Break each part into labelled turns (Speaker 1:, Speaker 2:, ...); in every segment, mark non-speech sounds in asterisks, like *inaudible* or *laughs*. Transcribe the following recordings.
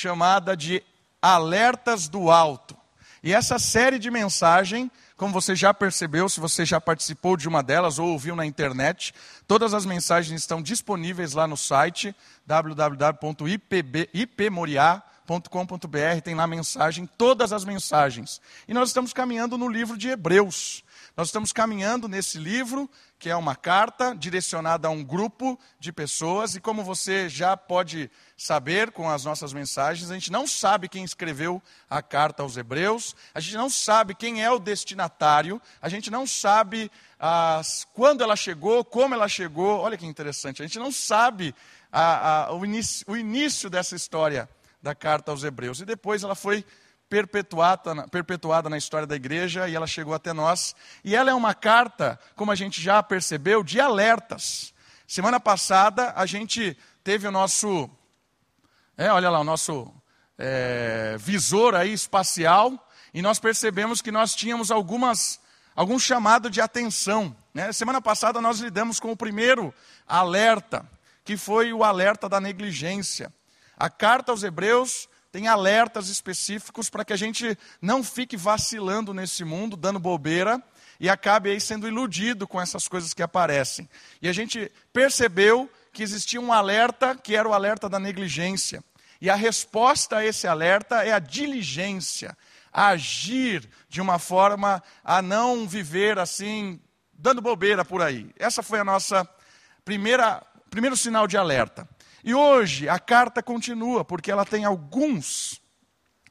Speaker 1: chamada de Alertas do Alto. E essa série de mensagem, como você já percebeu, se você já participou de uma delas ou ouviu na internet, todas as mensagens estão disponíveis lá no site www.ipmoriá.com.br. Tem lá mensagem, todas as mensagens. E nós estamos caminhando no livro de Hebreus. Nós estamos caminhando nesse livro, que é uma carta direcionada a um grupo de pessoas, e como você já pode saber com as nossas mensagens, a gente não sabe quem escreveu a carta aos Hebreus, a gente não sabe quem é o destinatário, a gente não sabe as, quando ela chegou, como ela chegou, olha que interessante, a gente não sabe a, a, o, início, o início dessa história da carta aos Hebreus, e depois ela foi perpetuada, perpetuada na história da igreja e ela chegou até nós. E ela é uma carta, como a gente já percebeu, de alertas. Semana passada a gente teve o nosso, é, olha lá, o nosso é, visor aí espacial e nós percebemos que nós tínhamos algumas, algum chamado de atenção. Né? Semana passada nós lidamos com o primeiro alerta, que foi o alerta da negligência. A carta aos Hebreus tem alertas específicos para que a gente não fique vacilando nesse mundo, dando bobeira e acabe aí sendo iludido com essas coisas que aparecem. E a gente percebeu que existia um alerta que era o alerta da negligência. E a resposta a esse alerta é a diligência, a agir de uma forma a não viver assim, dando bobeira por aí. Essa foi a nossa primeira primeiro sinal de alerta. E hoje a carta continua, porque ela tem alguns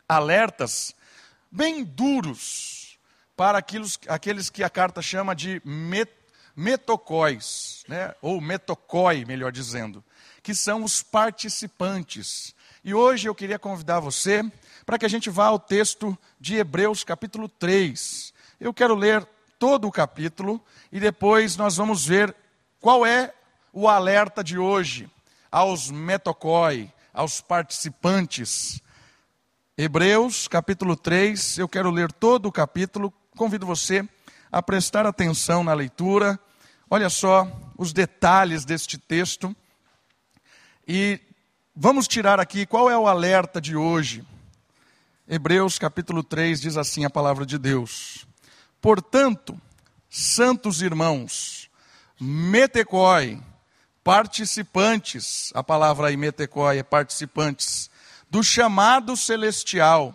Speaker 1: alertas bem duros para aqueles, aqueles que a carta chama de met, metocóis, né? ou metocói, melhor dizendo, que são os participantes. E hoje eu queria convidar você para que a gente vá ao texto de Hebreus, capítulo 3. Eu quero ler todo o capítulo e depois nós vamos ver qual é o alerta de hoje aos metocói, aos participantes. Hebreus, capítulo 3, eu quero ler todo o capítulo, convido você a prestar atenção na leitura. Olha só os detalhes deste texto. E vamos tirar aqui qual é o alerta de hoje. Hebreus capítulo 3 diz assim a palavra de Deus: Portanto, santos irmãos, metecói, participantes, a palavra imetecói é participantes, do chamado celestial.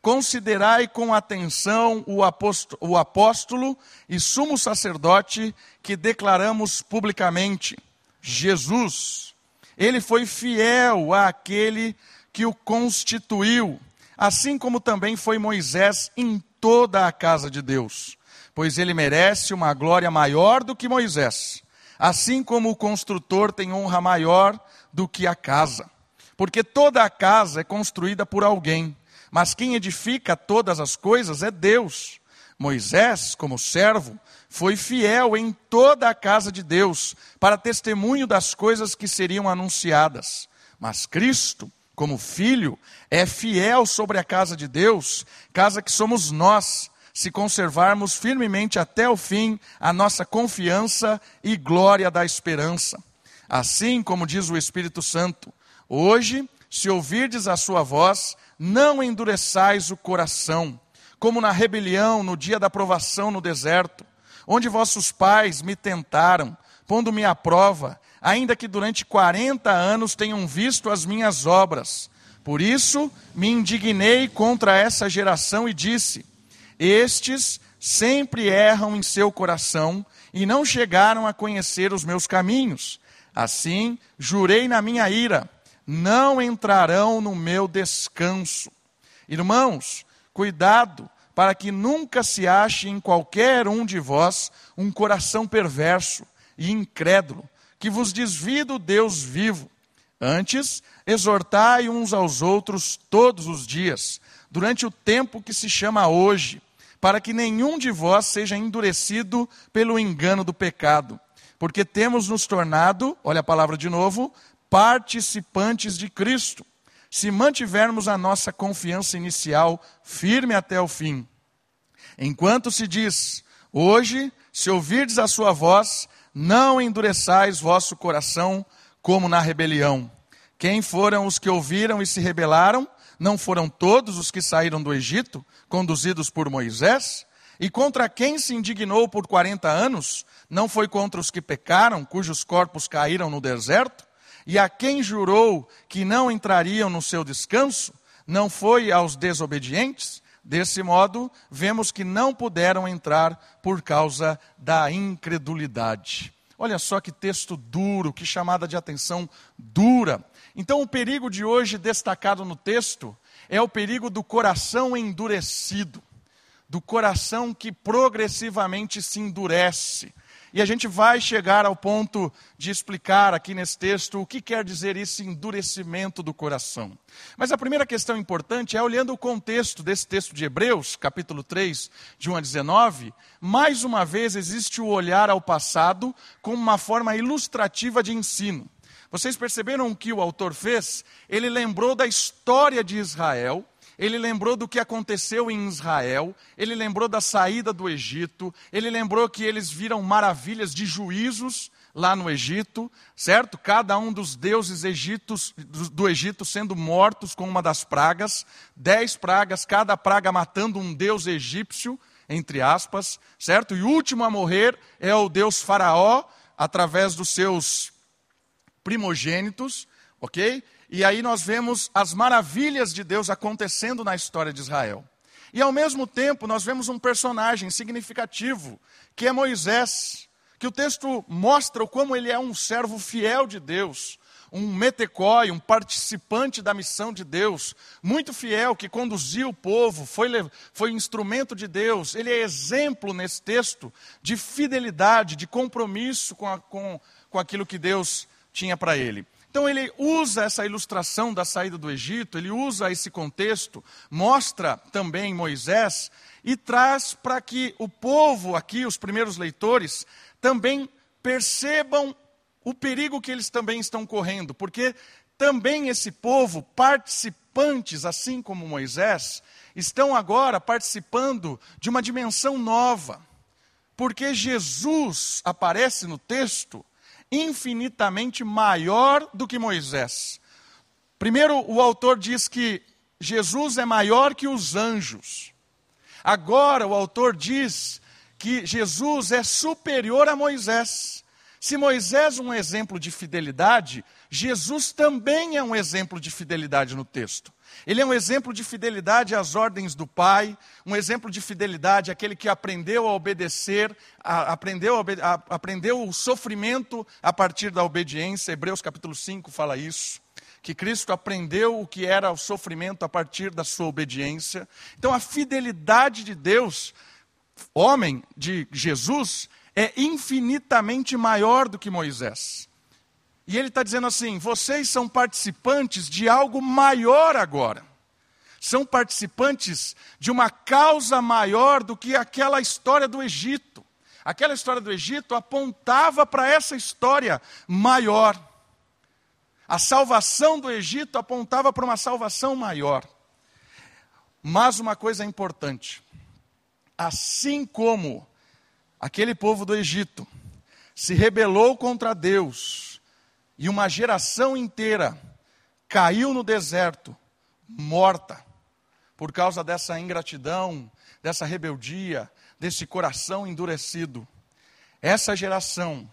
Speaker 1: Considerai com atenção o apóstolo, o apóstolo e sumo sacerdote que declaramos publicamente, Jesus. Ele foi fiel àquele que o constituiu, assim como também foi Moisés em toda a casa de Deus, pois ele merece uma glória maior do que Moisés Assim como o construtor tem honra maior do que a casa. Porque toda a casa é construída por alguém, mas quem edifica todas as coisas é Deus. Moisés, como servo, foi fiel em toda a casa de Deus, para testemunho das coisas que seriam anunciadas. Mas Cristo, como filho, é fiel sobre a casa de Deus, casa que somos nós se conservarmos firmemente até o fim a nossa confiança e glória da esperança. Assim como diz o Espírito Santo, hoje, se ouvirdes a sua voz, não endureçais o coração, como na rebelião no dia da provação no deserto, onde vossos pais me tentaram, pondo-me à prova, ainda que durante quarenta anos tenham visto as minhas obras. Por isso me indignei contra essa geração e disse: estes sempre erram em seu coração e não chegaram a conhecer os meus caminhos. Assim, jurei na minha ira: não entrarão no meu descanso. Irmãos, cuidado para que nunca se ache em qualquer um de vós um coração perverso e incrédulo, que vos desvie do Deus vivo. Antes, exortai uns aos outros todos os dias, durante o tempo que se chama hoje para que nenhum de vós seja endurecido pelo engano do pecado, porque temos nos tornado, olha a palavra de novo, participantes de Cristo, se mantivermos a nossa confiança inicial firme até o fim. Enquanto se diz, hoje, se ouvirdes a sua voz, não endureçais vosso coração como na rebelião. Quem foram os que ouviram e se rebelaram? Não foram todos os que saíram do Egito, conduzidos por Moisés? E contra quem se indignou por 40 anos? Não foi contra os que pecaram, cujos corpos caíram no deserto? E a quem jurou que não entrariam no seu descanso? Não foi aos desobedientes? Desse modo, vemos que não puderam entrar por causa da incredulidade. Olha só que texto duro, que chamada de atenção dura. Então, o perigo de hoje destacado no texto é o perigo do coração endurecido, do coração que progressivamente se endurece. E a gente vai chegar ao ponto de explicar aqui nesse texto o que quer dizer esse endurecimento do coração. Mas a primeira questão importante é olhando o contexto desse texto de Hebreus, capítulo 3, de 1 a 19, mais uma vez existe o olhar ao passado como uma forma ilustrativa de ensino. Vocês perceberam o que o autor fez? Ele lembrou da história de Israel ele lembrou do que aconteceu em Israel, ele lembrou da saída do Egito, ele lembrou que eles viram maravilhas de juízos lá no Egito, certo? Cada um dos deuses egitos, do Egito sendo mortos com uma das pragas, dez pragas, cada praga matando um deus egípcio, entre aspas, certo? E o último a morrer é o deus Faraó, através dos seus primogênitos, ok? E aí nós vemos as maravilhas de Deus acontecendo na história de Israel. E ao mesmo tempo nós vemos um personagem significativo, que é Moisés, que o texto mostra como ele é um servo fiel de Deus, um metecói, um participante da missão de Deus, muito fiel, que conduziu o povo, foi, foi instrumento de Deus. Ele é exemplo nesse texto de fidelidade, de compromisso com, a, com, com aquilo que Deus tinha para ele. Então ele usa essa ilustração da saída do Egito, ele usa esse contexto, mostra também Moisés e traz para que o povo aqui, os primeiros leitores, também percebam o perigo que eles também estão correndo, porque também esse povo, participantes, assim como Moisés, estão agora participando de uma dimensão nova. Porque Jesus aparece no texto infinitamente maior do que Moisés. Primeiro, o autor diz que Jesus é maior que os anjos. Agora, o autor diz que Jesus é superior a Moisés. Se Moisés é um exemplo de fidelidade, Jesus também é um exemplo de fidelidade no texto. Ele é um exemplo de fidelidade às ordens do Pai, um exemplo de fidelidade àquele que aprendeu a obedecer, a, aprendeu, a, a, aprendeu o sofrimento a partir da obediência. Hebreus capítulo 5 fala isso. Que Cristo aprendeu o que era o sofrimento a partir da sua obediência. Então, a fidelidade de Deus, homem de Jesus, é infinitamente maior do que Moisés. E ele está dizendo assim: vocês são participantes de algo maior agora. São participantes de uma causa maior do que aquela história do Egito. Aquela história do Egito apontava para essa história maior. A salvação do Egito apontava para uma salvação maior. Mas uma coisa importante: assim como aquele povo do Egito se rebelou contra Deus, e uma geração inteira caiu no deserto, morta, por causa dessa ingratidão, dessa rebeldia, desse coração endurecido. Essa geração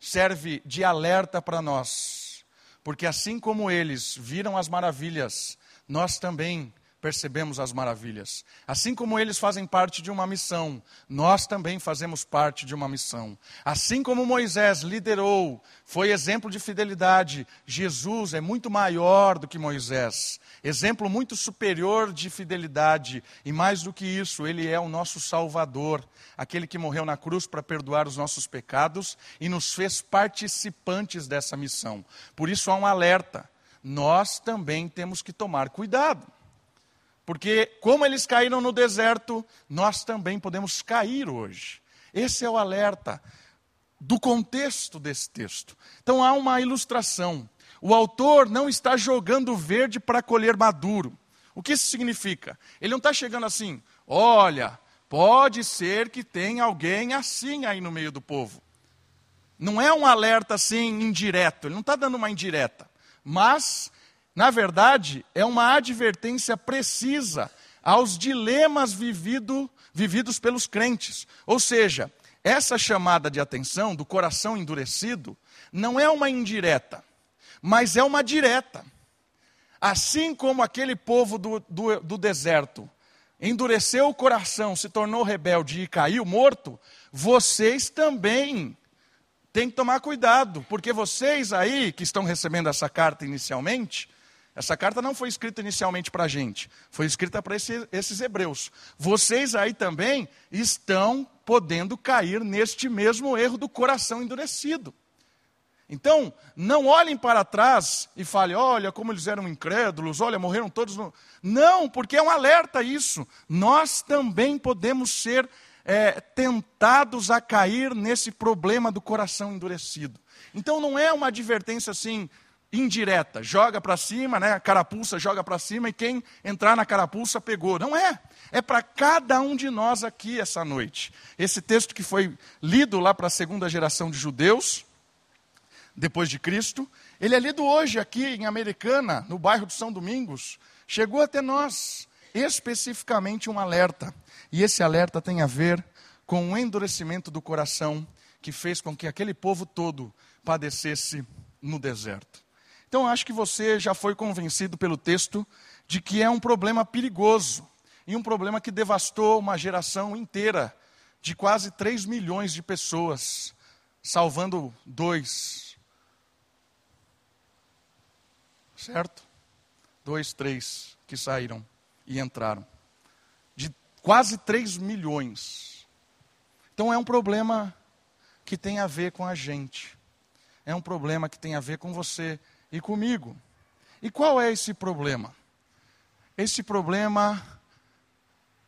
Speaker 1: serve de alerta para nós, porque assim como eles viram as maravilhas, nós também percebemos as maravilhas. Assim como eles fazem parte de uma missão, nós também fazemos parte de uma missão. Assim como Moisés liderou, foi exemplo de fidelidade, Jesus é muito maior do que Moisés. Exemplo muito superior de fidelidade, e mais do que isso, ele é o nosso Salvador, aquele que morreu na cruz para perdoar os nossos pecados e nos fez participantes dessa missão. Por isso há um alerta: nós também temos que tomar cuidado. Porque, como eles caíram no deserto, nós também podemos cair hoje. Esse é o alerta do contexto desse texto. Então, há uma ilustração. O autor não está jogando verde para colher maduro. O que isso significa? Ele não está chegando assim, olha, pode ser que tenha alguém assim aí no meio do povo. Não é um alerta assim indireto, ele não está dando uma indireta. mas, na verdade, é uma advertência precisa aos dilemas vivido, vividos pelos crentes. Ou seja, essa chamada de atenção do coração endurecido não é uma indireta, mas é uma direta. Assim como aquele povo do, do, do deserto endureceu o coração, se tornou rebelde e caiu morto, vocês também têm que tomar cuidado, porque vocês aí que estão recebendo essa carta inicialmente, essa carta não foi escrita inicialmente para a gente, foi escrita para esse, esses hebreus. Vocês aí também estão podendo cair neste mesmo erro do coração endurecido. Então, não olhem para trás e falem, olha como eles eram incrédulos, olha, morreram todos. No... Não, porque é um alerta isso. Nós também podemos ser é, tentados a cair nesse problema do coração endurecido. Então, não é uma advertência assim, indireta, joga para cima, né? A carapuça joga para cima e quem entrar na carapuça pegou. Não é. É para cada um de nós aqui essa noite. Esse texto que foi lido lá para a segunda geração de judeus, depois de Cristo. Ele é lido hoje aqui em Americana, no bairro de São Domingos. Chegou até nós, especificamente um alerta. E esse alerta tem a ver com o endurecimento do coração que fez com que aquele povo todo padecesse no deserto. Então, acho que você já foi convencido pelo texto de que é um problema perigoso e um problema que devastou uma geração inteira de quase 3 milhões de pessoas, salvando dois certo? Dois, três que saíram e entraram. De quase 3 milhões. Então é um problema que tem a ver com a gente. É um problema que tem a ver com você e comigo. E qual é esse problema? Esse problema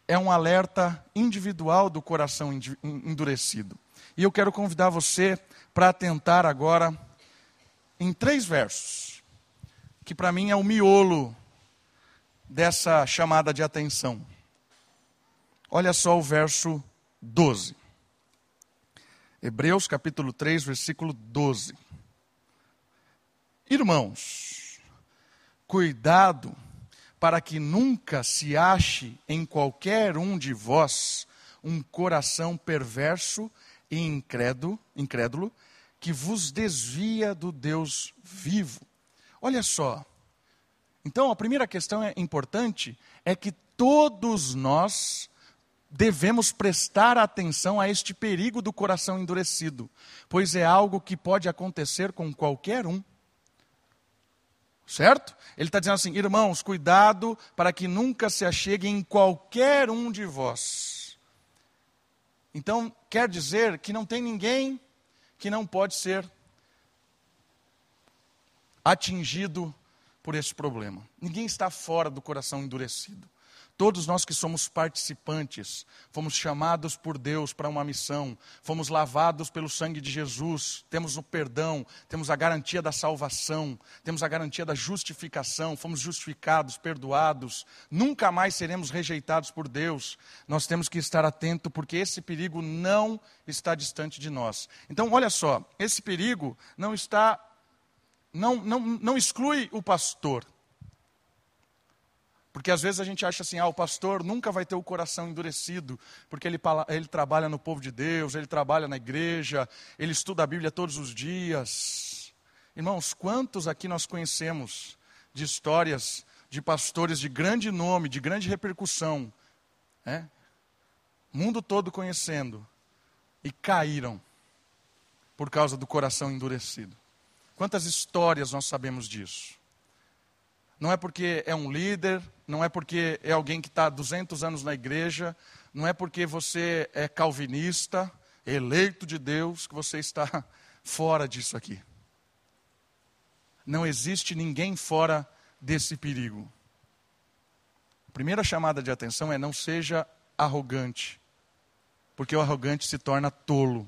Speaker 1: é um alerta individual do coração endurecido. E eu quero convidar você para atentar agora em três versos que para mim é o miolo dessa chamada de atenção. Olha só o verso 12. Hebreus capítulo 3, versículo 12. Irmãos, cuidado para que nunca se ache em qualquer um de vós um coração perverso e incrédulo, incrédulo que vos desvia do Deus vivo. Olha só. Então, a primeira questão é importante é que todos nós devemos prestar atenção a este perigo do coração endurecido, pois é algo que pode acontecer com qualquer um. Certo? Ele está dizendo assim: irmãos, cuidado para que nunca se achegue em qualquer um de vós. Então, quer dizer que não tem ninguém que não pode ser atingido por esse problema. Ninguém está fora do coração endurecido. Todos nós que somos participantes, fomos chamados por Deus para uma missão, fomos lavados pelo sangue de Jesus, temos o perdão, temos a garantia da salvação, temos a garantia da justificação, fomos justificados, perdoados, nunca mais seremos rejeitados por Deus. Nós temos que estar atento porque esse perigo não está distante de nós. Então, olha só, esse perigo não está não, não, não exclui o pastor. Porque às vezes a gente acha assim, ah, o pastor nunca vai ter o coração endurecido, porque ele, ele trabalha no povo de Deus, ele trabalha na igreja, ele estuda a Bíblia todos os dias. Irmãos, quantos aqui nós conhecemos de histórias de pastores de grande nome, de grande repercussão, né? mundo todo conhecendo, e caíram por causa do coração endurecido. Quantas histórias nós sabemos disso? Não é porque é um líder, não é porque é alguém que está há 200 anos na igreja, não é porque você é calvinista, eleito de Deus, que você está *laughs* fora disso aqui. Não existe ninguém fora desse perigo. A primeira chamada de atenção é não seja arrogante, porque o arrogante se torna tolo.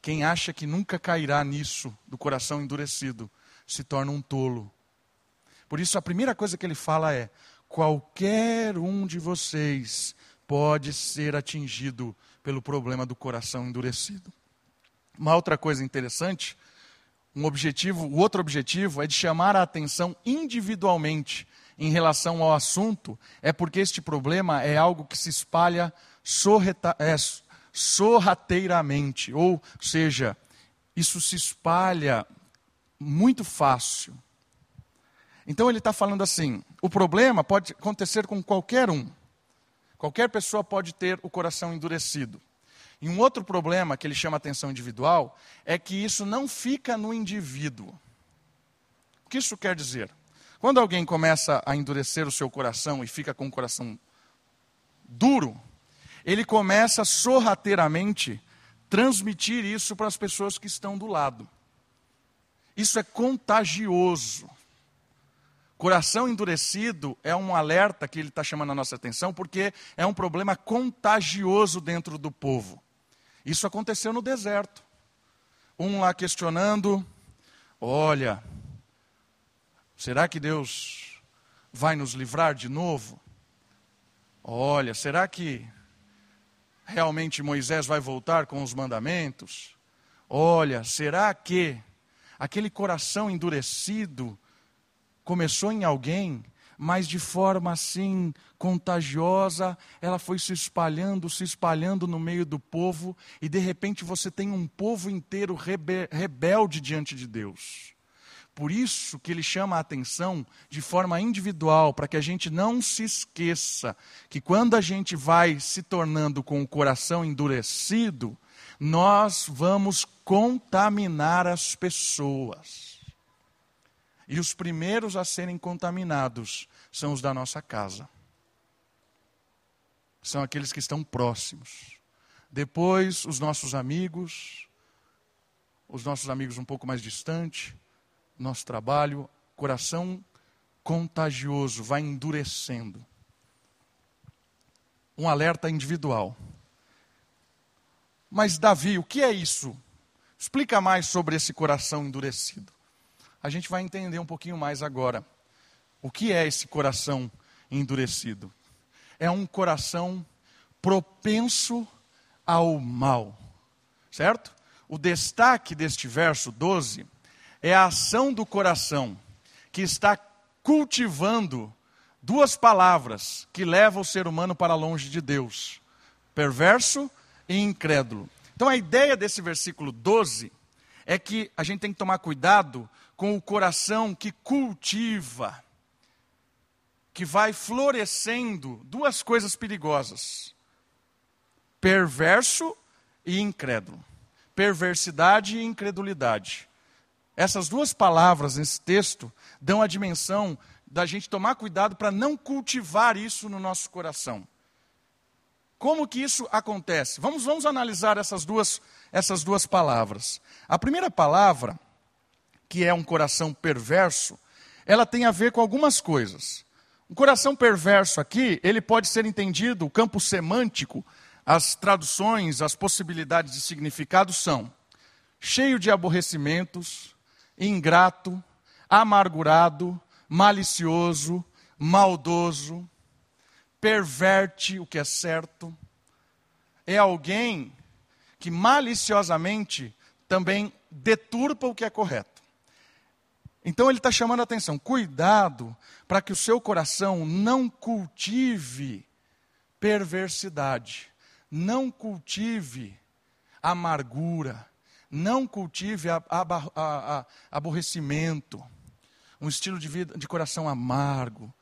Speaker 1: Quem acha que nunca cairá nisso, do coração endurecido, se torna um tolo. Por isso, a primeira coisa que ele fala é: qualquer um de vocês pode ser atingido pelo problema do coração endurecido. Uma outra coisa interessante, um objetivo, o outro objetivo é de chamar a atenção individualmente em relação ao assunto, é porque este problema é algo que se espalha sorreta, é, sorrateiramente, ou seja, isso se espalha muito fácil. Então ele está falando assim: o problema pode acontecer com qualquer um. Qualquer pessoa pode ter o coração endurecido. E um outro problema que ele chama atenção individual é que isso não fica no indivíduo. O que isso quer dizer? Quando alguém começa a endurecer o seu coração e fica com o coração duro, ele começa sorrateiramente transmitir isso para as pessoas que estão do lado. Isso é contagioso. Coração endurecido é um alerta que ele está chamando a nossa atenção, porque é um problema contagioso dentro do povo. Isso aconteceu no deserto. Um lá questionando: olha, será que Deus vai nos livrar de novo? Olha, será que realmente Moisés vai voltar com os mandamentos? Olha, será que aquele coração endurecido começou em alguém mas de forma assim contagiosa, ela foi se espalhando, se espalhando no meio do povo, e de repente você tem um povo inteiro rebe rebelde diante de Deus. Por isso que ele chama a atenção de forma individual, para que a gente não se esqueça que quando a gente vai se tornando com o coração endurecido, nós vamos contaminar as pessoas. E os primeiros a serem contaminados são os da nossa casa. São aqueles que estão próximos. Depois, os nossos amigos, os nossos amigos um pouco mais distantes, nosso trabalho, coração contagioso, vai endurecendo. Um alerta individual. Mas, Davi, o que é isso? Explica mais sobre esse coração endurecido a gente vai entender um pouquinho mais agora. O que é esse coração endurecido? É um coração propenso ao mal, certo? O destaque deste verso 12 é a ação do coração que está cultivando duas palavras que levam o ser humano para longe de Deus: perverso e incrédulo. Então a ideia desse versículo 12 é que a gente tem que tomar cuidado com o coração que cultiva, que vai florescendo duas coisas perigosas: perverso e incrédulo. Perversidade e incredulidade. Essas duas palavras nesse texto dão a dimensão da gente tomar cuidado para não cultivar isso no nosso coração. Como que isso acontece? Vamos, vamos analisar essas duas, essas duas palavras. A primeira palavra que é um coração perverso, ela tem a ver com algumas coisas. Um coração perverso aqui, ele pode ser entendido, o campo semântico, as traduções, as possibilidades de significado são cheio de aborrecimentos, ingrato, amargurado, malicioso, maldoso, perverte o que é certo. É alguém que maliciosamente também deturpa o que é correto. Então ele está chamando a atenção: cuidado para que o seu coração não cultive perversidade, não cultive amargura, não cultive a, a, a, aborrecimento, um estilo de vida de coração amargo,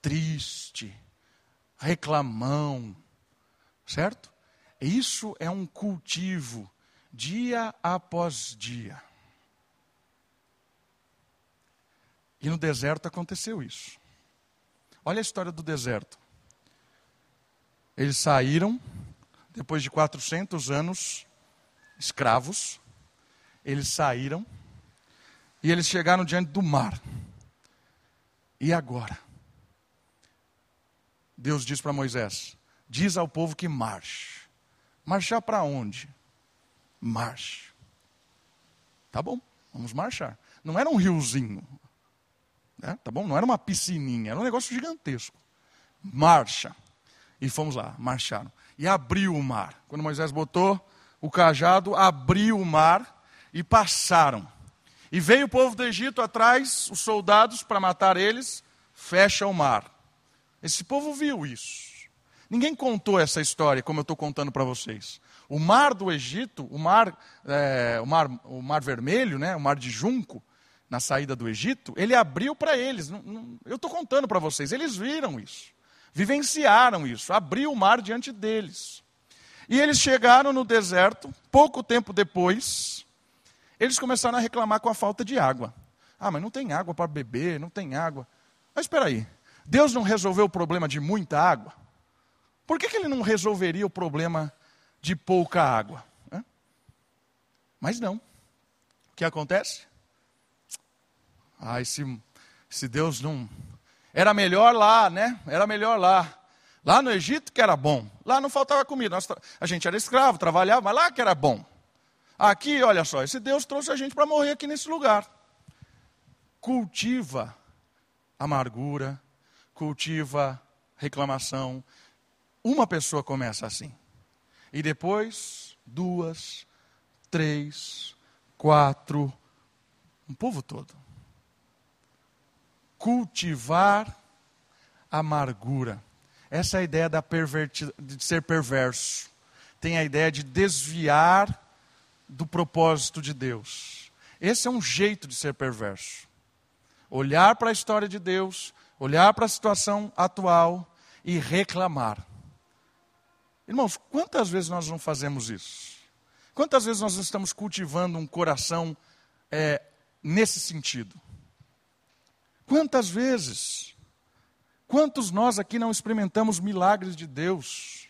Speaker 1: triste, reclamão, certo? Isso é um cultivo dia após dia. E no deserto aconteceu isso. Olha a história do deserto. Eles saíram, depois de 400 anos escravos, eles saíram e eles chegaram diante do mar. E agora? Deus diz para Moisés: Diz ao povo que marche. Marchar para onde? Marche. Tá bom, vamos marchar. Não era um riozinho, né? Tá bom? Não era uma piscininha, era um negócio gigantesco. Marcha. E fomos lá, marcharam. E abriu o mar. Quando Moisés botou o cajado, abriu o mar e passaram. E veio o povo do Egito atrás, os soldados, para matar eles, fecha o mar. Esse povo viu isso. Ninguém contou essa história como eu estou contando para vocês. O mar do Egito, o mar, é, o mar, o mar vermelho, né, o mar de junco, na saída do Egito, ele abriu para eles. Eu estou contando para vocês, eles viram isso, vivenciaram isso, abriu o mar diante deles. E eles chegaram no deserto, pouco tempo depois, eles começaram a reclamar com a falta de água. Ah, mas não tem água para beber, não tem água. Mas espera aí, Deus não resolveu o problema de muita água? Por que, que ele não resolveria o problema de pouca água? Mas não. O que acontece? Ah, se, se Deus não. Era melhor lá, né? Era melhor lá. Lá no Egito que era bom. Lá não faltava comida. Nós, a gente era escravo, trabalhava, mas lá que era bom. Aqui, olha só, esse Deus trouxe a gente para morrer aqui nesse lugar. Cultiva amargura, cultiva reclamação. Uma pessoa começa assim. E depois, duas, três, quatro, um povo todo. Cultivar amargura. Essa é a ideia de ser perverso. Tem a ideia de desviar do propósito de Deus. Esse é um jeito de ser perverso. Olhar para a história de Deus, olhar para a situação atual e reclamar. Irmãos, quantas vezes nós não fazemos isso? Quantas vezes nós estamos cultivando um coração é, nesse sentido? Quantas vezes? Quantos nós aqui não experimentamos milagres de Deus?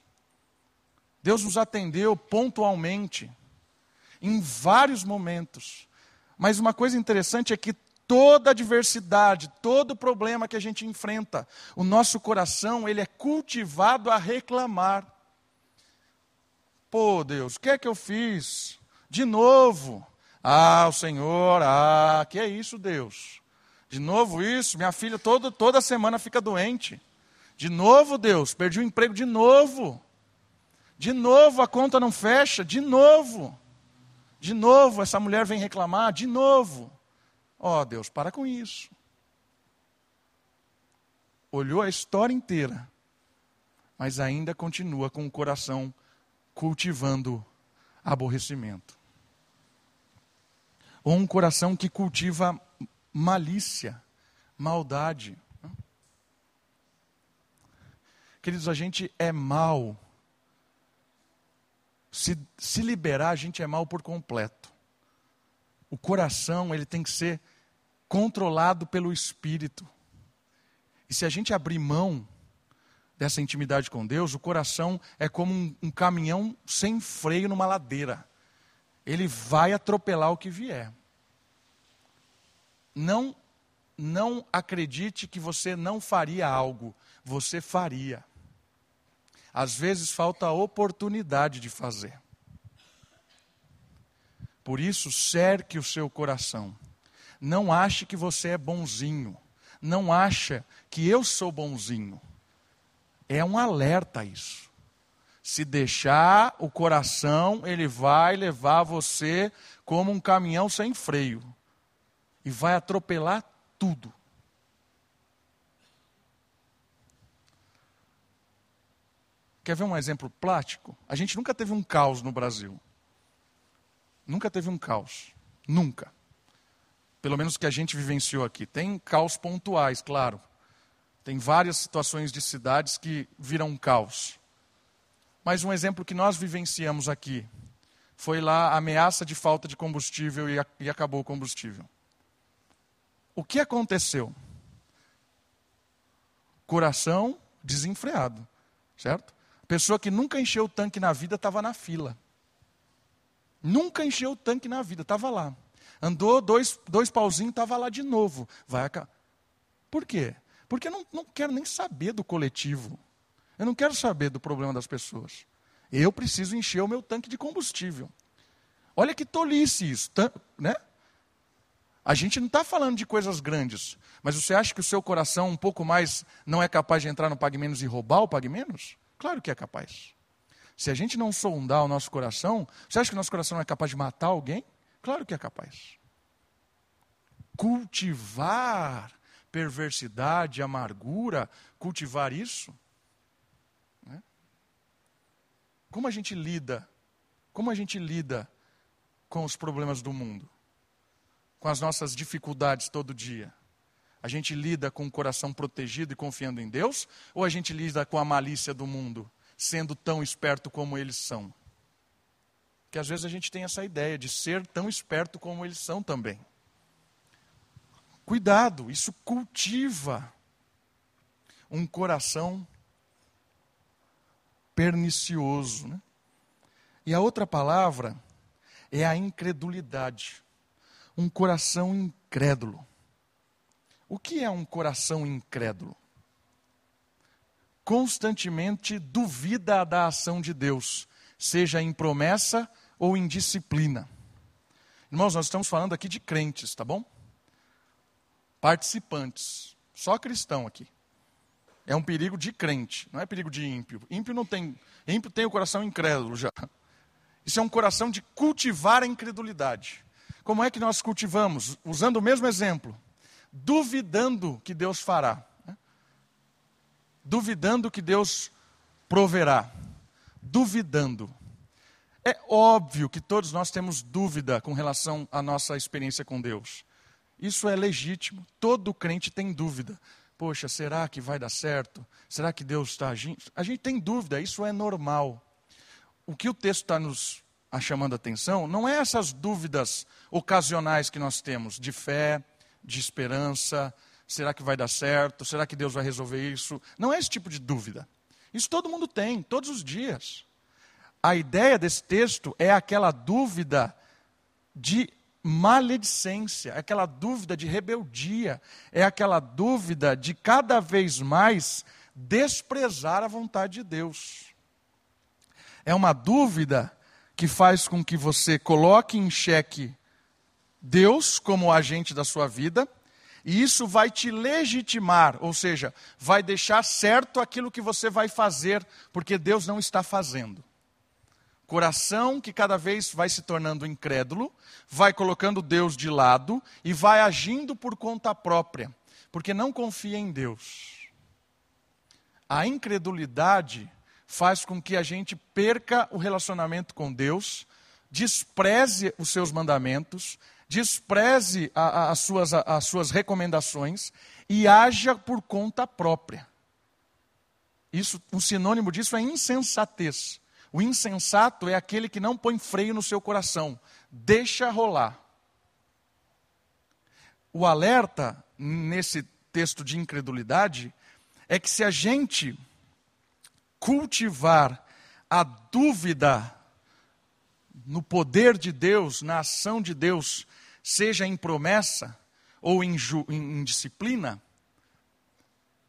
Speaker 1: Deus nos atendeu pontualmente em vários momentos. Mas uma coisa interessante é que toda adversidade, todo problema que a gente enfrenta, o nosso coração, ele é cultivado a reclamar. Pô, Deus, o que é que eu fiz? De novo. Ah, o Senhor, ah, que é isso, Deus? De novo isso? Minha filha todo, toda semana fica doente. De novo, Deus, perdi o emprego de novo. De novo a conta não fecha, de novo. De novo, essa mulher vem reclamar, de novo. Ó oh, Deus, para com isso. Olhou a história inteira, mas ainda continua com o coração cultivando aborrecimento. Ou um coração que cultiva malícia, maldade. Queridos, a gente é mal se, se liberar, a gente é mal por completo. O coração, ele tem que ser controlado pelo Espírito. E se a gente abrir mão dessa intimidade com Deus, o coração é como um, um caminhão sem freio numa ladeira. Ele vai atropelar o que vier. Não, não acredite que você não faria algo, você faria. Às vezes falta a oportunidade de fazer. Por isso, cerque o seu coração. Não ache que você é bonzinho. Não acha que eu sou bonzinho. É um alerta isso. Se deixar o coração, ele vai levar você como um caminhão sem freio. E vai atropelar tudo. Quer ver um exemplo prático? A gente nunca teve um caos no Brasil. Nunca teve um caos. Nunca. Pelo menos que a gente vivenciou aqui. Tem caos pontuais, claro. Tem várias situações de cidades que viram um caos. Mas um exemplo que nós vivenciamos aqui foi lá a ameaça de falta de combustível e, e acabou o combustível. O que aconteceu? Coração desenfreado, certo? Pessoa que nunca encheu o tanque na vida estava na fila. Nunca encheu o tanque na vida, estava lá. Andou dois, dois pauzinhos, estava lá de novo. Vai Por quê? Porque eu não, não quero nem saber do coletivo. Eu não quero saber do problema das pessoas. Eu preciso encher o meu tanque de combustível. Olha que tolice isso, né? A gente não está falando de coisas grandes, mas você acha que o seu coração um pouco mais não é capaz de entrar no Pague Menos e roubar o Pague Menos? Claro que é capaz. Se a gente não sondar o nosso coração, você acha que o nosso coração não é capaz de matar alguém? Claro que é capaz. cultivar perversidade, amargura, cultivar isso? Né? Como a gente lida? Como a gente lida com os problemas do mundo? Com as nossas dificuldades todo dia? A gente lida com o coração protegido e confiando em Deus? Ou a gente lida com a malícia do mundo, sendo tão esperto como eles são? Que às vezes a gente tem essa ideia de ser tão esperto como eles são também. Cuidado, isso cultiva um coração pernicioso. Né? E a outra palavra é a incredulidade. Um coração incrédulo. O que é um coração incrédulo? Constantemente duvida da ação de Deus, seja em promessa ou em disciplina. Irmãos, nós estamos falando aqui de crentes, tá bom? participantes. Só cristão aqui. É um perigo de crente, não é perigo de ímpio. Ímpio não tem, ímpio tem o coração incrédulo já. Isso é um coração de cultivar a incredulidade. Como é que nós cultivamos? Usando o mesmo exemplo, duvidando que Deus fará, né? duvidando que Deus proverá, duvidando. É óbvio que todos nós temos dúvida com relação à nossa experiência com Deus. Isso é legítimo. Todo crente tem dúvida. Poxa, será que vai dar certo? Será que Deus está agindo? A gente tem dúvida, isso é normal. O que o texto está nos chamando a atenção não é essas dúvidas ocasionais que nós temos de fé, de esperança, será que vai dar certo? Será que Deus vai resolver isso? Não é esse tipo de dúvida. Isso todo mundo tem, todos os dias. A ideia desse texto é aquela dúvida de maledicência, é aquela dúvida de rebeldia, é aquela dúvida de cada vez mais desprezar a vontade de Deus. É uma dúvida que faz com que você coloque em xeque Deus como agente da sua vida, e isso vai te legitimar, ou seja, vai deixar certo aquilo que você vai fazer, porque Deus não está fazendo. Coração que cada vez vai se tornando incrédulo, vai colocando Deus de lado e vai agindo por conta própria, porque não confia em Deus. A incredulidade faz com que a gente perca o relacionamento com Deus, despreze os seus mandamentos, despreze a, a, as, suas, a, as suas recomendações e haja por conta própria. Isso, um sinônimo disso é insensatez. O insensato é aquele que não põe freio no seu coração, deixa rolar. O alerta nesse texto de incredulidade é que se a gente cultivar a dúvida no poder de Deus, na ação de Deus, seja em promessa ou em, em disciplina,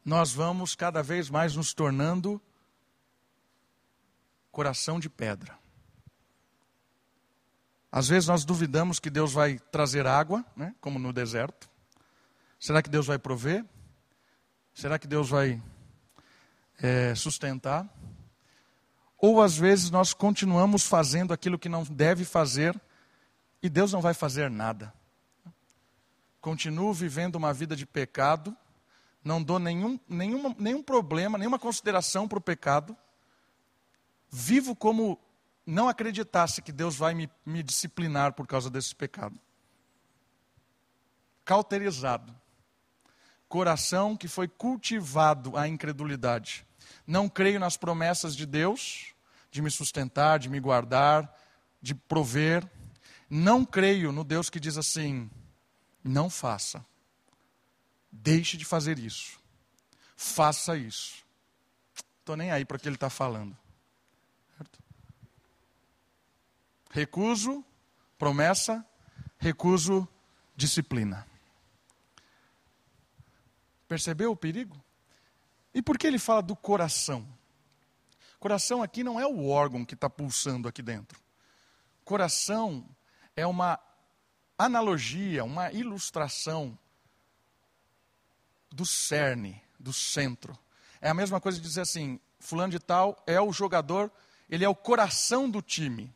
Speaker 1: nós vamos cada vez mais nos tornando coração de pedra. Às vezes nós duvidamos que Deus vai trazer água, né, como no deserto. Será que Deus vai prover? Será que Deus vai é, sustentar? Ou às vezes nós continuamos fazendo aquilo que não deve fazer e Deus não vai fazer nada. Continuo vivendo uma vida de pecado, não dou nenhum, nenhum, nenhum problema, nenhuma consideração para o pecado, vivo como não acreditasse que Deus vai me, me disciplinar por causa desse pecado. Cauterizado. Coração que foi cultivado à incredulidade. Não creio nas promessas de Deus, de me sustentar, de me guardar, de prover. Não creio no Deus que diz assim: não faça. Deixe de fazer isso. Faça isso. Estou nem aí para o que ele está falando. Recuso promessa, recuso disciplina. Percebeu o perigo? E por que ele fala do coração? Coração aqui não é o órgão que está pulsando aqui dentro. Coração é uma analogia, uma ilustração do cerne, do centro. É a mesma coisa de dizer assim: Fulano de Tal é o jogador, ele é o coração do time.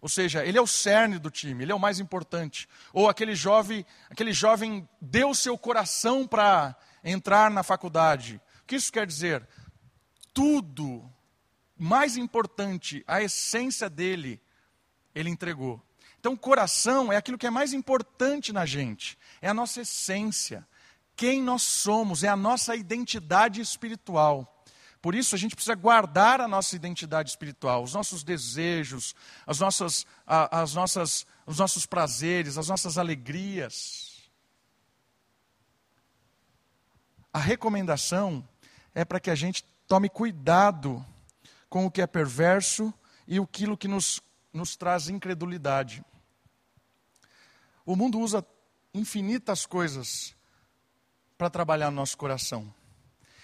Speaker 1: Ou seja, ele é o cerne do time, ele é o mais importante. Ou aquele jovem, aquele jovem deu seu coração para entrar na faculdade. O que isso quer dizer? Tudo mais importante, a essência dele, ele entregou. Então, coração é aquilo que é mais importante na gente, é a nossa essência. Quem nós somos, é a nossa identidade espiritual. Por isso, a gente precisa guardar a nossa identidade espiritual, os nossos desejos, as nossas, as nossas, os nossos prazeres, as nossas alegrias. A recomendação é para que a gente tome cuidado com o que é perverso e aquilo que nos, nos traz incredulidade. O mundo usa infinitas coisas para trabalhar no nosso coração.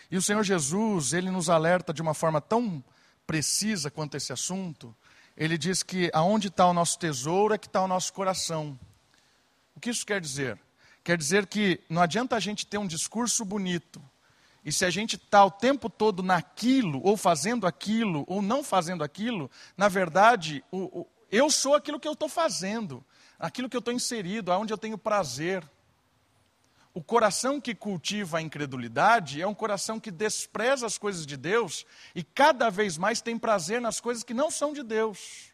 Speaker 1: E o Senhor Jesus, ele nos alerta de uma forma tão precisa quanto esse assunto. Ele diz que aonde está o nosso tesouro é que está o nosso coração. O que isso quer dizer? Quer dizer que não adianta a gente ter um discurso bonito, e se a gente está o tempo todo naquilo, ou fazendo aquilo, ou não fazendo aquilo, na verdade, o, o, eu sou aquilo que eu estou fazendo aquilo que eu estou inserido, aonde eu tenho prazer. O coração que cultiva a incredulidade é um coração que despreza as coisas de Deus e cada vez mais tem prazer nas coisas que não são de Deus.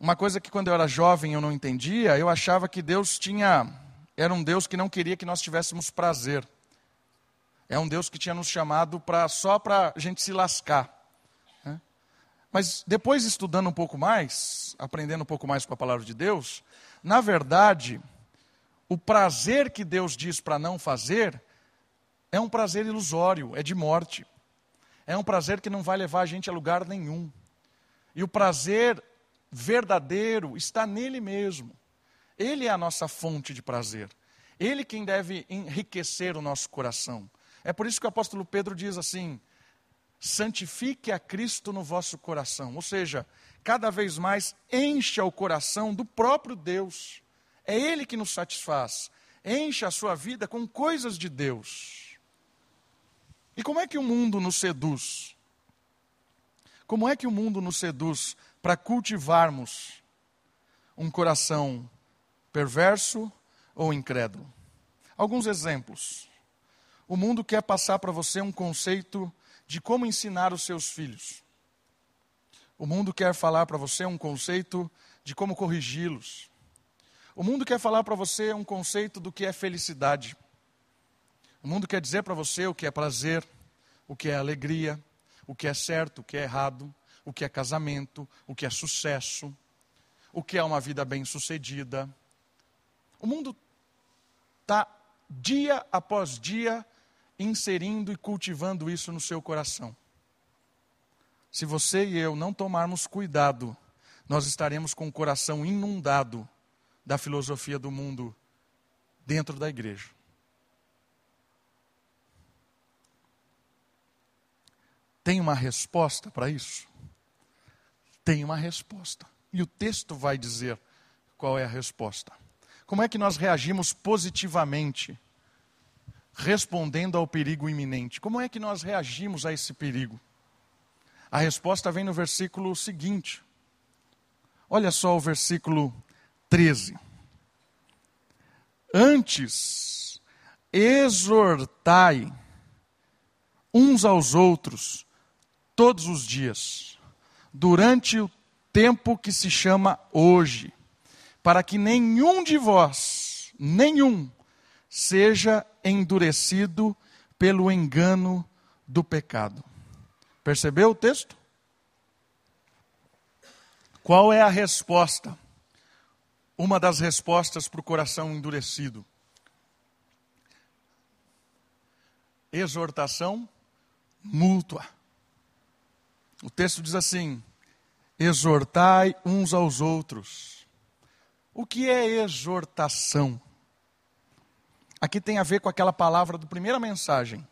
Speaker 1: Uma coisa que quando eu era jovem eu não entendia, eu achava que Deus tinha era um Deus que não queria que nós tivéssemos prazer. É um Deus que tinha nos chamado para só para a gente se lascar. Mas depois estudando um pouco mais, aprendendo um pouco mais com a palavra de Deus, na verdade, o prazer que Deus diz para não fazer é um prazer ilusório, é de morte. É um prazer que não vai levar a gente a lugar nenhum. E o prazer verdadeiro está nele mesmo. Ele é a nossa fonte de prazer. Ele quem deve enriquecer o nosso coração. É por isso que o apóstolo Pedro diz assim: santifique a Cristo no vosso coração. Ou seja, cada vez mais encha o coração do próprio Deus. É Ele que nos satisfaz. Encha a sua vida com coisas de Deus. E como é que o mundo nos seduz? Como é que o mundo nos seduz para cultivarmos um coração perverso ou incrédulo? Alguns exemplos. O mundo quer passar para você um conceito de como ensinar os seus filhos. O mundo quer falar para você um conceito de como corrigi-los. O mundo quer falar para você um conceito do que é felicidade. O mundo quer dizer para você o que é prazer, o que é alegria, o que é certo, o que é errado, o que é casamento, o que é sucesso, o que é uma vida bem-sucedida. O mundo está dia após dia inserindo e cultivando isso no seu coração. Se você e eu não tomarmos cuidado, nós estaremos com o coração inundado da filosofia do mundo dentro da igreja. Tem uma resposta para isso? Tem uma resposta. E o texto vai dizer qual é a resposta. Como é que nós reagimos positivamente respondendo ao perigo iminente. Como é que nós reagimos a esse perigo? A resposta vem no versículo seguinte. Olha só o versículo 13. Antes, exortai uns aos outros todos os dias, durante o tempo que se chama hoje, para que nenhum de vós, nenhum, seja endurecido pelo engano do pecado. Percebeu o texto? Qual é a resposta? Uma das respostas para o coração endurecido. Exortação mútua. O texto diz assim: exortai uns aos outros. O que é exortação? aqui tem a ver com aquela palavra da primeira mensagem.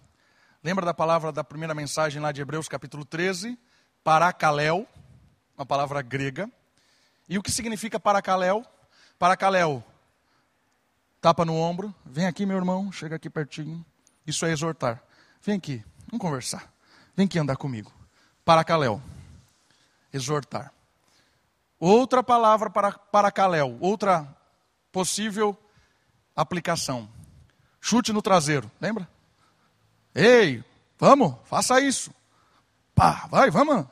Speaker 1: Lembra da palavra da primeira mensagem lá de Hebreus capítulo 13? Paracaléu, uma palavra grega. E o que significa paracaléu? Paracaléu, tapa no ombro, vem aqui meu irmão, chega aqui pertinho. Isso é exortar. Vem aqui, vamos conversar. Vem aqui andar comigo. Paracaléu, exortar. Outra palavra para paracaléu, outra possível aplicação. Chute no traseiro, lembra? Ei, vamos, faça isso. Pá, vai, vamos,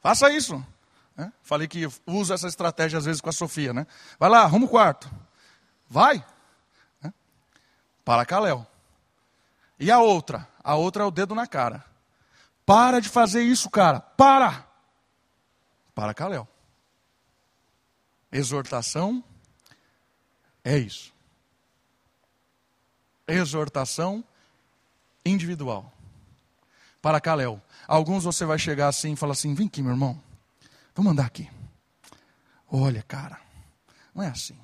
Speaker 1: faça isso. É? Falei que uso essa estratégia às vezes com a Sofia, né? Vai lá, arruma o quarto. Vai. É? Paracaléu. E a outra? A outra é o dedo na cara. Para de fazer isso, cara. Para. Paracaléu. Exortação é isso. Exortação individual. Para Caléu. Alguns você vai chegar assim e falar assim: vem aqui, meu irmão. Vamos andar aqui. Olha, cara, não é assim.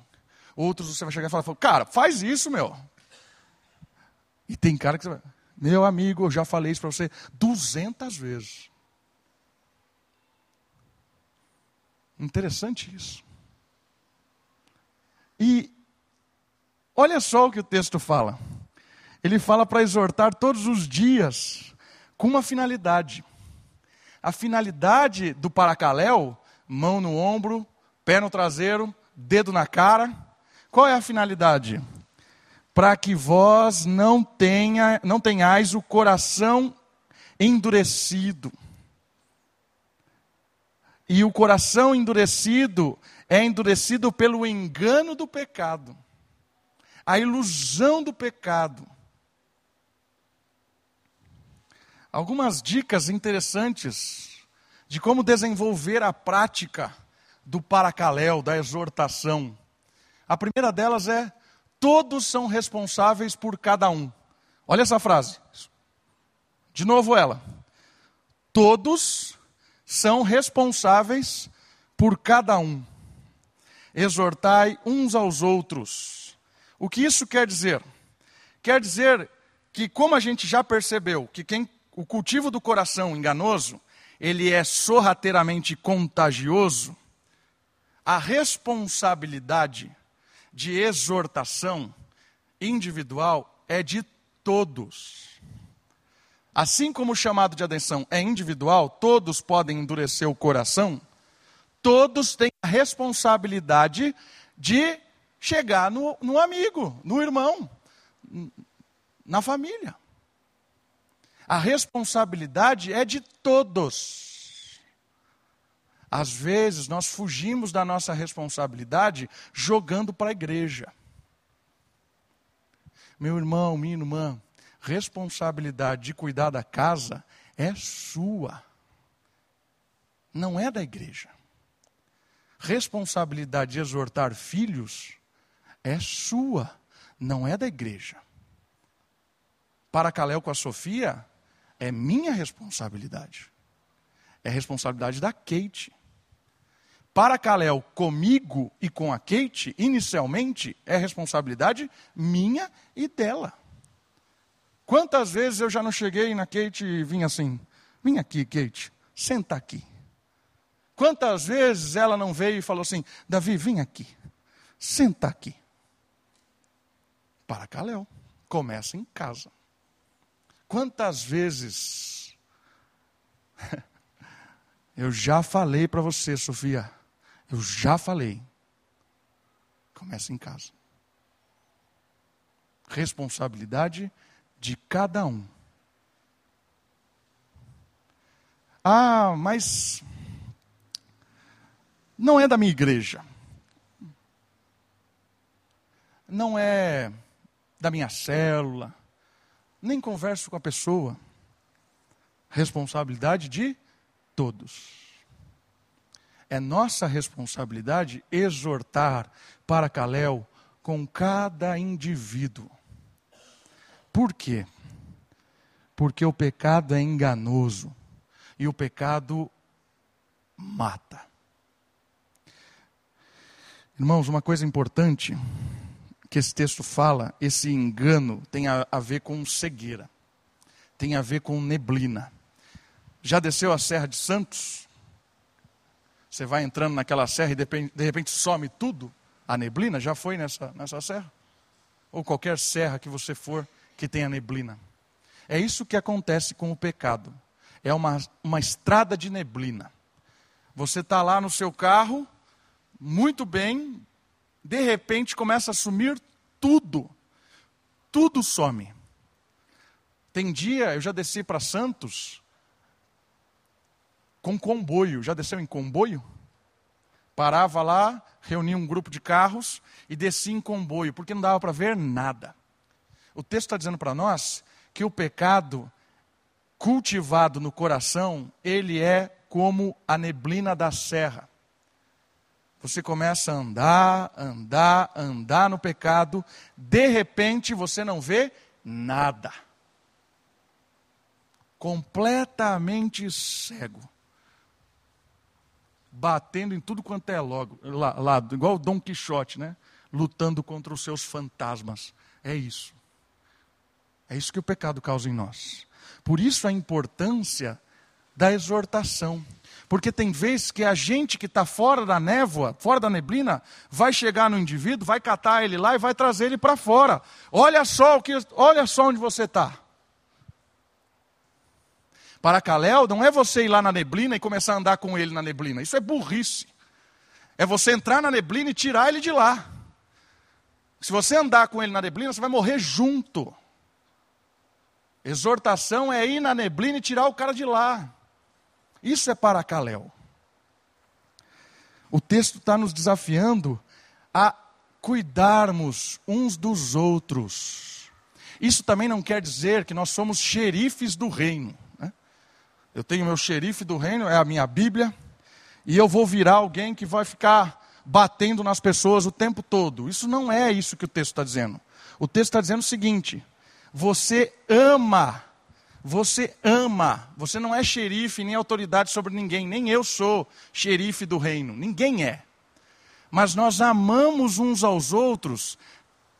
Speaker 1: Outros você vai chegar e falar: cara, faz isso, meu. E tem cara que você vai. Meu amigo, eu já falei isso para você duzentas vezes. Interessante isso. E olha só o que o texto fala. Ele fala para exortar todos os dias, com uma finalidade. A finalidade do paracaléu, mão no ombro, pé no traseiro, dedo na cara. Qual é a finalidade? Para que vós não, tenha, não tenhais o coração endurecido. E o coração endurecido é endurecido pelo engano do pecado, a ilusão do pecado. Algumas dicas interessantes de como desenvolver a prática do paracaléu, da exortação. A primeira delas é: todos são responsáveis por cada um. Olha essa frase. De novo ela. Todos são responsáveis por cada um exortai uns aos outros. O que isso quer dizer? Quer dizer que, como a gente já percebeu, que quem, o cultivo do coração enganoso, ele é sorrateiramente contagioso, a responsabilidade de exortação individual é de todos. Assim como o chamado de atenção é individual, todos podem endurecer o coração, todos têm a responsabilidade de chegar no, no amigo, no irmão, na família. A responsabilidade é de todos. Às vezes nós fugimos da nossa responsabilidade jogando para a igreja. Meu irmão, minha irmã, responsabilidade de cuidar da casa é sua, não é da igreja responsabilidade de exortar filhos é sua, não é da igreja. Para Caléu com a Sofia, é minha responsabilidade. É responsabilidade da Kate. Para Caléu comigo e com a Kate, inicialmente, é responsabilidade minha e dela. Quantas vezes eu já não cheguei na Kate e vim assim: vim aqui, Kate, senta aqui. Quantas vezes ela não veio e falou assim: Davi, vem aqui, senta aqui. Para Caléu, começa em casa. Quantas vezes *laughs* eu já falei para você, Sofia, eu já falei. Começa em casa. Responsabilidade de cada um. Ah, mas não é da minha igreja. Não é da minha célula. Nem converso com a pessoa. Responsabilidade de todos. É nossa responsabilidade exortar para Caléu com cada indivíduo. Por quê? Porque o pecado é enganoso e o pecado mata. Irmãos, uma coisa importante que esse texto fala, esse engano tem a, a ver com cegueira, tem a ver com neblina. Já desceu a Serra de Santos? Você vai entrando naquela serra e de repente, de repente some tudo? A neblina já foi nessa, nessa serra? Ou qualquer serra que você for que tenha neblina. É isso que acontece com o pecado. É uma, uma estrada de neblina. Você está lá no seu carro, muito bem, de repente começa a sumir tudo. Tudo some. Tem dia, eu já desci para Santos com comboio. Já desceu em comboio? Parava lá, reunia um grupo de carros e descia em comboio, porque não dava para ver nada. O texto está dizendo para nós que o pecado cultivado no coração, ele é como a neblina da serra. Você começa a andar, andar, andar no pecado, de repente você não vê nada. Completamente cego. Batendo em tudo quanto é logo, lado, igual o Dom Quixote, né? Lutando contra os seus fantasmas. É isso. É isso que o pecado causa em nós. Por isso a importância da exortação. Porque tem vezes que a gente que está fora da névoa, fora da neblina, vai chegar no indivíduo, vai catar ele lá e vai trazer ele para fora. Olha só o que, olha só onde você está. Para Calel, não é você ir lá na neblina e começar a andar com ele na neblina. Isso é burrice. É você entrar na neblina e tirar ele de lá. Se você andar com ele na neblina, você vai morrer junto. Exortação é ir na neblina e tirar o cara de lá. Isso é para Caléu. O texto está nos desafiando a cuidarmos uns dos outros. Isso também não quer dizer que nós somos xerifes do reino. Né? Eu tenho meu xerife do reino, é a minha Bíblia, e eu vou virar alguém que vai ficar batendo nas pessoas o tempo todo. Isso não é isso que o texto está dizendo. O texto está dizendo o seguinte: você ama você ama, você não é xerife nem autoridade sobre ninguém, nem eu sou xerife do reino, ninguém é. Mas nós amamos uns aos outros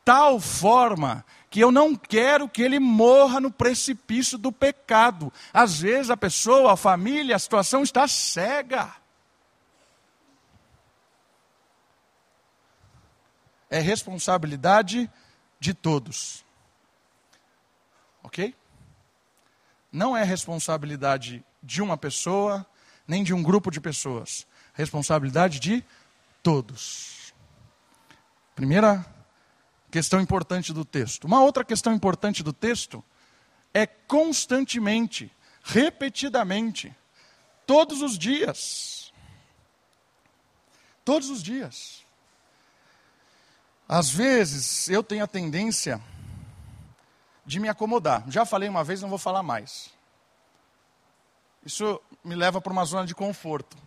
Speaker 1: tal forma que eu não quero que ele morra no precipício do pecado. Às vezes a pessoa, a família, a situação está cega. É responsabilidade de todos. Ok? Não é responsabilidade de uma pessoa, nem de um grupo de pessoas. Responsabilidade de todos. Primeira questão importante do texto. Uma outra questão importante do texto é constantemente, repetidamente, todos os dias. Todos os dias. Às vezes eu tenho a tendência de me acomodar. Já falei uma vez, não vou falar mais. Isso me leva para uma zona de conforto.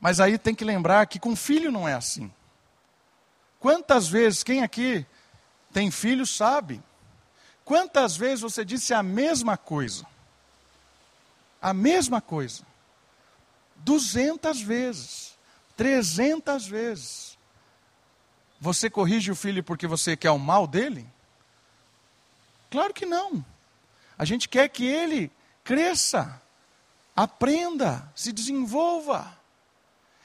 Speaker 1: Mas aí tem que lembrar que com filho não é assim. Quantas vezes, quem aqui tem filho sabe, quantas vezes você disse a mesma coisa? A mesma coisa. Duzentas vezes, trezentas vezes. Você corrige o filho porque você quer o mal dele? Claro que não. A gente quer que ele cresça, aprenda, se desenvolva.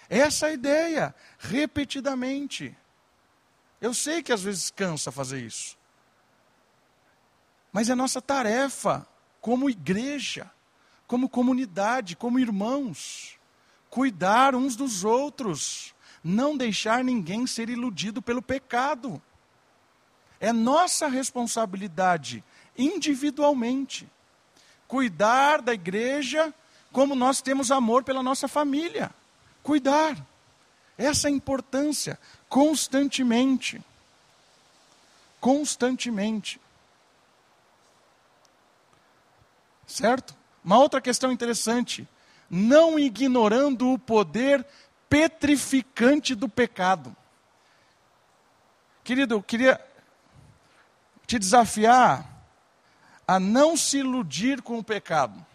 Speaker 1: Essa é a ideia, repetidamente. Eu sei que às vezes cansa fazer isso. Mas é nossa tarefa, como igreja, como comunidade, como irmãos, cuidar uns dos outros, não deixar ninguém ser iludido pelo pecado. É nossa responsabilidade, individualmente, cuidar da igreja como nós temos amor pela nossa família. Cuidar. Essa é a importância, constantemente. Constantemente. Certo? Uma outra questão interessante. Não ignorando o poder petrificante do pecado. Querido, eu queria te desafiar a não se iludir com o pecado.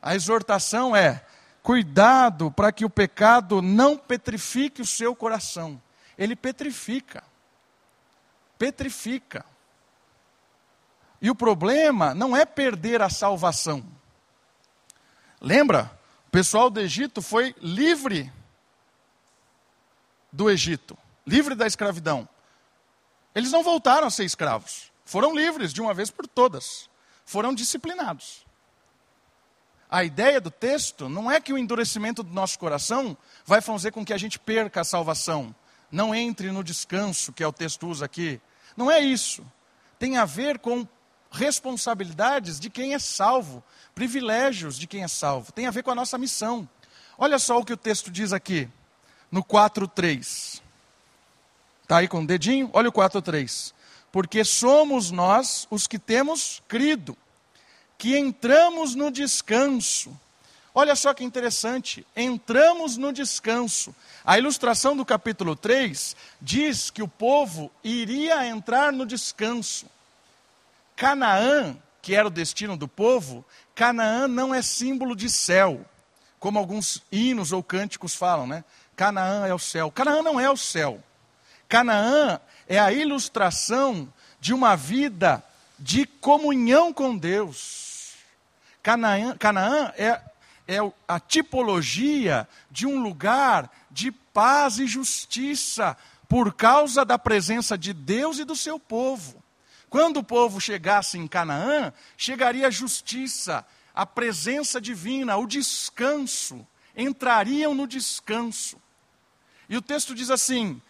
Speaker 1: A exortação é: cuidado para que o pecado não petrifique o seu coração. Ele petrifica. Petrifica. E o problema não é perder a salvação. Lembra? O pessoal do Egito foi livre do Egito, livre da escravidão. Eles não voltaram a ser escravos. Foram livres de uma vez por todas. Foram disciplinados. a ideia do texto não é que o endurecimento do nosso coração vai fazer com que a gente perca a salvação, não entre no descanso, que é o texto usa aqui. Não é isso. Tem a ver com responsabilidades de quem é salvo, privilégios de quem é salvo. Tem a ver com a nossa missão. Olha só o que o texto diz aqui, no 4:3. Está aí com o dedinho? Olha o 4:3. Porque somos nós os que temos crido, que entramos no descanso. Olha só que interessante, entramos no descanso. A ilustração do capítulo 3 diz que o povo iria entrar no descanso. Canaã, que era o destino do povo, Canaã não é símbolo de céu, como alguns hinos ou cânticos falam, né? Canaã é o céu. Canaã não é o céu. Canaã é a ilustração de uma vida de comunhão com Deus. Canaã, Canaã é, é a tipologia de um lugar de paz e justiça por causa da presença de Deus e do seu povo. Quando o povo chegasse em Canaã, chegaria a justiça, a presença divina, o descanso. Entrariam no descanso. E o texto diz assim: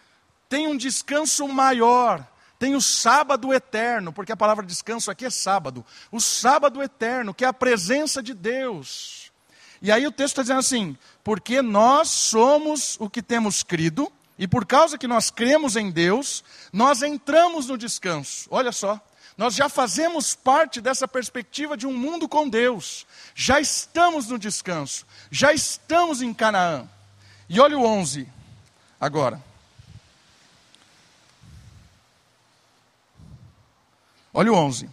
Speaker 1: tem um descanso maior, tem o sábado eterno, porque a palavra descanso aqui é sábado. O sábado eterno, que é a presença de Deus. E aí o texto está dizendo assim: porque nós somos o que temos crido, e por causa que nós cremos em Deus, nós entramos no descanso. Olha só, nós já fazemos parte dessa perspectiva de um mundo com Deus. Já estamos no descanso, já estamos em Canaã. E olha o 11 agora. Olha o 11.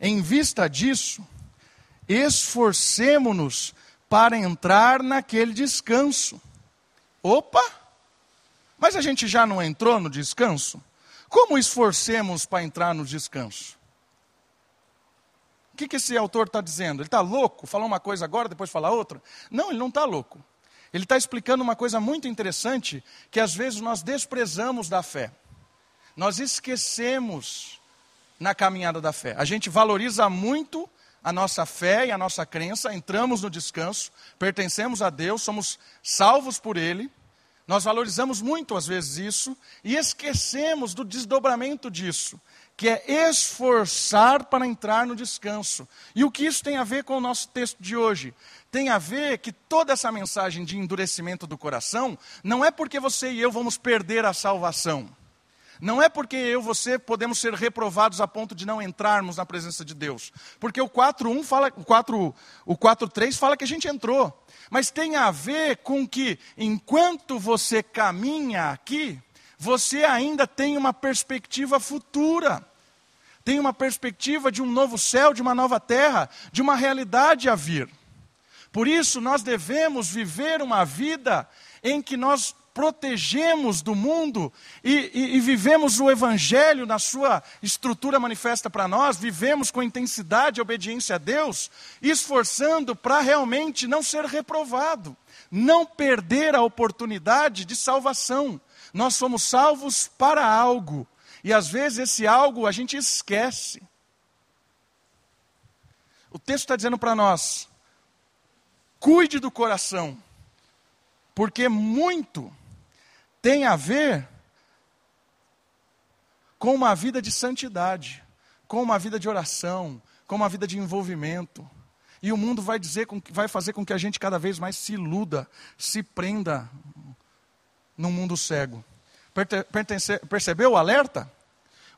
Speaker 1: Em vista disso, esforcemo-nos para entrar naquele descanso. Opa! Mas a gente já não entrou no descanso? Como esforcemos para entrar no descanso? O que, que esse autor está dizendo? Ele está louco? Falar uma coisa agora, depois falar outra? Não, ele não está louco. Ele está explicando uma coisa muito interessante que às vezes nós desprezamos da fé. Nós esquecemos na caminhada da fé. A gente valoriza muito a nossa fé e a nossa crença, entramos no descanso, pertencemos a Deus, somos salvos por Ele, nós valorizamos muito às vezes isso e esquecemos do desdobramento disso, que é esforçar para entrar no descanso. E o que isso tem a ver com o nosso texto de hoje? Tem a ver que toda essa mensagem de endurecimento do coração não é porque você e eu vamos perder a salvação. Não é porque eu e você podemos ser reprovados a ponto de não entrarmos na presença de Deus. Porque o 4.1 fala, o 4, o 4.3 fala que a gente entrou. Mas tem a ver com que enquanto você caminha aqui, você ainda tem uma perspectiva futura. Tem uma perspectiva de um novo céu, de uma nova terra, de uma realidade a vir. Por isso, nós devemos viver uma vida em que nós protegemos do mundo e, e, e, vivemos o Evangelho na sua estrutura manifesta para nós, vivemos com intensidade e obediência a Deus, esforçando para realmente não ser reprovado, não perder a oportunidade de salvação. Nós somos salvos para algo, e às vezes esse algo a gente esquece. O texto está dizendo para nós: cuide do coração, porque muito tem a ver com uma vida de santidade, com uma vida de oração, com uma vida de envolvimento. E o mundo vai dizer, vai fazer com que a gente cada vez mais se iluda, se prenda num mundo cego. Percebeu o alerta?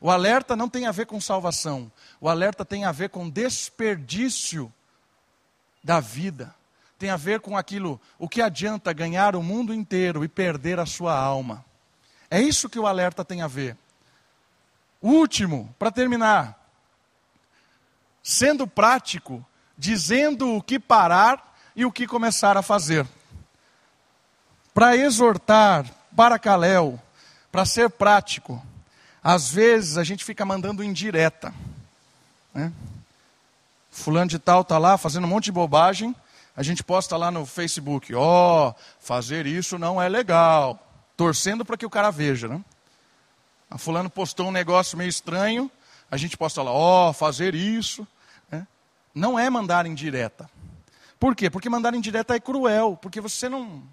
Speaker 1: O alerta não tem a ver com salvação. O alerta tem a ver com desperdício da vida tem a ver com aquilo, o que adianta ganhar o mundo inteiro e perder a sua alma. É isso que o alerta tem a ver. Último, para terminar, sendo prático, dizendo o que parar e o que começar a fazer. Para exortar, para Caléu, para ser prático, às vezes a gente fica mandando indireta. Né? Fulano de tal está lá fazendo um monte de bobagem, a gente posta lá no Facebook, ó, oh, fazer isso não é legal, torcendo para que o cara veja, né? A fulano postou um negócio meio estranho, a gente posta lá, ó, oh, fazer isso. Né? Não é mandar em direta. Por quê? Porque mandar indireta é cruel, porque você não.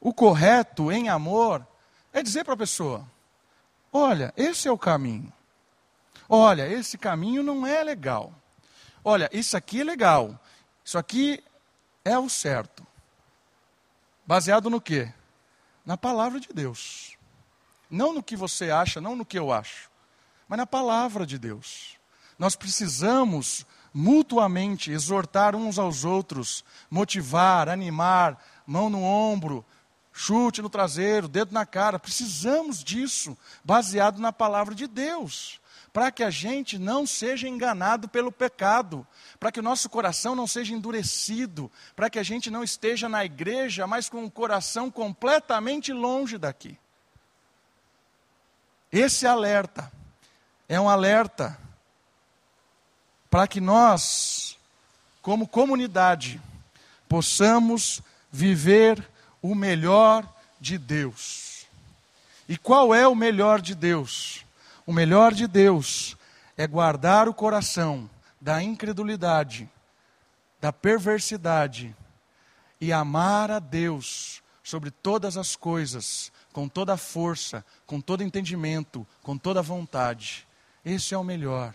Speaker 1: O correto em amor é dizer para a pessoa: olha, esse é o caminho. Olha, esse caminho não é legal. Olha, isso aqui é legal. Isso aqui é o certo. Baseado no quê? Na palavra de Deus. Não no que você acha, não no que eu acho, mas na palavra de Deus. Nós precisamos mutuamente exortar uns aos outros, motivar, animar, mão no ombro, chute no traseiro, dedo na cara. Precisamos disso, baseado na palavra de Deus, para que a gente não seja enganado pelo pecado, para que o nosso coração não seja endurecido, para que a gente não esteja na igreja, mas com o coração completamente longe daqui. Esse alerta é um alerta para que nós, como comunidade, possamos viver o melhor de Deus. E qual é o melhor de Deus? O melhor de Deus é guardar o coração da incredulidade, da perversidade e amar a Deus sobre todas as coisas, com toda a força, com todo entendimento, com toda a vontade. Esse é o melhor.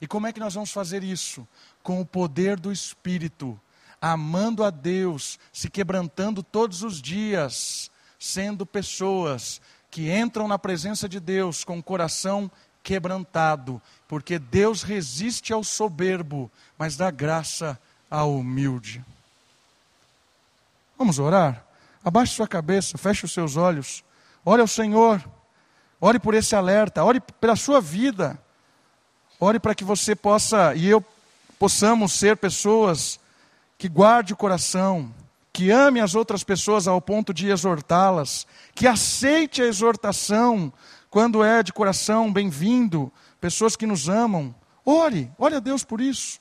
Speaker 1: E como é que nós vamos fazer isso? Com o poder do Espírito, amando a Deus, se quebrantando todos os dias, sendo pessoas que entram na presença de Deus com o coração quebrantado, porque Deus resiste ao soberbo, mas dá graça ao humilde. Vamos orar? Abaixe sua cabeça, feche os seus olhos, ore ao Senhor, ore por esse alerta, ore pela sua vida. Ore para que você possa e eu possamos ser pessoas que guarde o coração, que ame as outras pessoas ao ponto de exortá-las, que aceite a exortação quando é de coração bem-vindo, pessoas que nos amam. Ore, ore a Deus por isso.